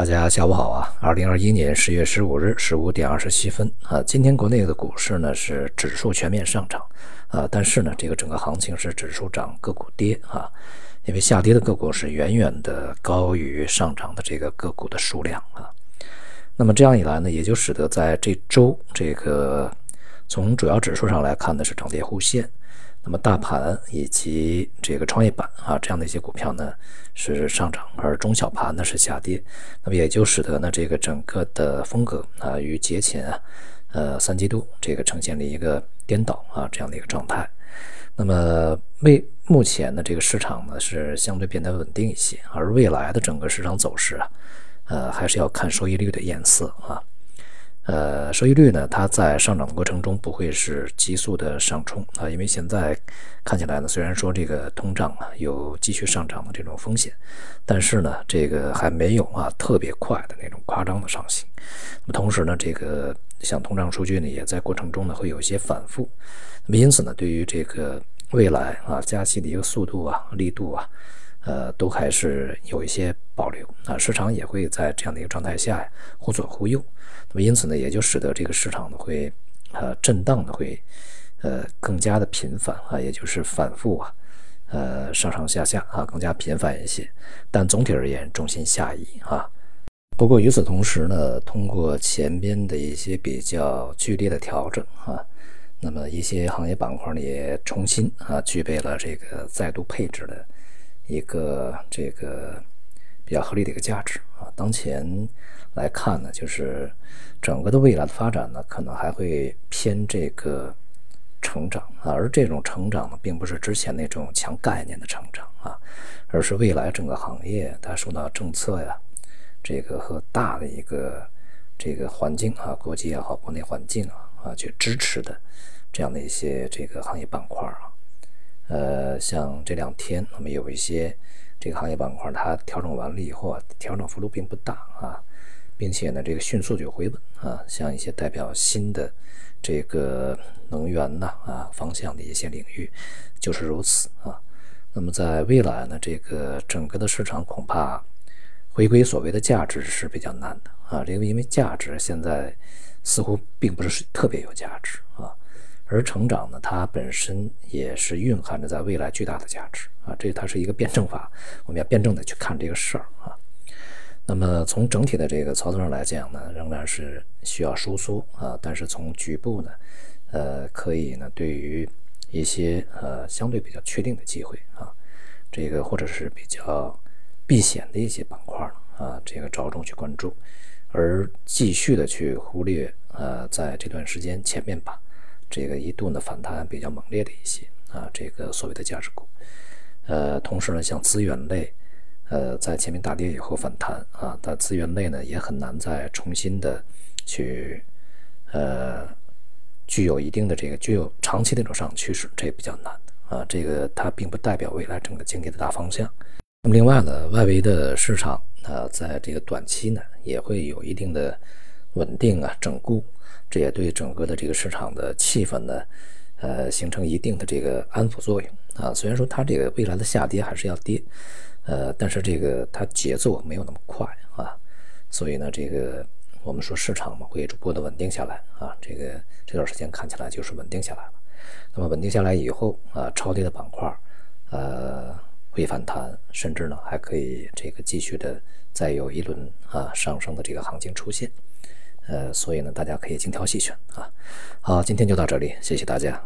大家下午好啊！二零二一年十月十五日十五点二十七分啊，今天国内的股市呢是指数全面上涨啊，但是呢，这个整个行情是指数涨个股跌啊，因为下跌的个股是远远的高于上涨的这个个股的数量啊。那么这样一来呢，也就使得在这周这个从主要指数上来看呢是涨跌互现。那么大盘以及这个创业板啊这样的一些股票呢是上涨，而中小盘呢是下跌，那么也就使得呢这个整个的风格啊与节前啊呃三季度这个呈现了一个颠倒啊这样的一个状态。那么为目前呢这个市场呢是相对变得稳定一些，而未来的整个市场走势啊呃还是要看收益率的颜色啊。呃，收益率呢，它在上涨的过程中不会是急速的上冲啊，因为现在看起来呢，虽然说这个通胀啊有继续上涨的这种风险，但是呢，这个还没有啊特别快的那种夸张的上行。那么同时呢，这个像通胀数据呢，也在过程中呢会有一些反复。那么因此呢，对于这个未来啊加息的一个速度啊力度啊。呃，都还是有一些保留啊，市场也会在这样的一个状态下呀忽左忽右，那么因此呢，也就使得这个市场呢会呃震荡的会呃更加的频繁啊，也就是反复啊，呃上上下下啊更加频繁一些，但总体而言重心下移啊。不过与此同时呢，通过前边的一些比较剧烈的调整啊，那么一些行业板块呢也重新啊具备了这个再度配置的。一个这个比较合理的一个价值啊，当前来看呢，就是整个的未来的发展呢，可能还会偏这个成长啊，而这种成长呢，并不是之前那种强概念的成长啊，而是未来整个行业它受到政策呀，这个和大的一个这个环境啊，国际也好，国内环境啊啊去支持的这样的一些这个行业板块啊。呃，像这两天，那么有一些这个行业板块，它调整完了以后啊，调整幅度并不大啊，并且呢，这个迅速就回稳啊。像一些代表新的这个能源呐啊方向的一些领域，就是如此啊。那么在未来呢，这个整个的市场恐怕回归所谓的价值是比较难的啊。这个因为价值现在似乎并不是特别有价值啊。而成长呢，它本身也是蕴含着在未来巨大的价值啊，这它是一个辩证法，我们要辩证的去看这个事儿啊。那么从整体的这个操作上来讲呢，仍然是需要收缩啊，但是从局部呢，呃，可以呢，对于一些呃相对比较确定的机会啊，这个或者是比较避险的一些板块啊，这个着重去关注，而继续的去忽略呃，在这段时间前面吧。这个一度呢反弹比较猛烈的一些啊，这个所谓的价值股，呃，同时呢，像资源类，呃，在前面大跌以后反弹啊，但资源类呢也很难再重新的去呃具有一定的这个具有长期的这种上涨趋势，这也比较难啊。这个它并不代表未来整个经济的大方向。那么另外呢，外围的市场啊，在这个短期呢也会有一定的稳定啊整固。这也对整个的这个市场的气氛呢，呃，形成一定的这个安抚作用啊。虽然说它这个未来的下跌还是要跌，呃，但是这个它节奏没有那么快啊。所以呢，这个我们说市场嘛会逐步的稳定下来啊。这个这段时间看起来就是稳定下来了。那么稳定下来以后啊，超跌的板块呃会反弹，甚至呢还可以这个继续的再有一轮啊上升的这个行情出现。呃，所以呢，大家可以精挑细选啊。好，今天就到这里，谢谢大家。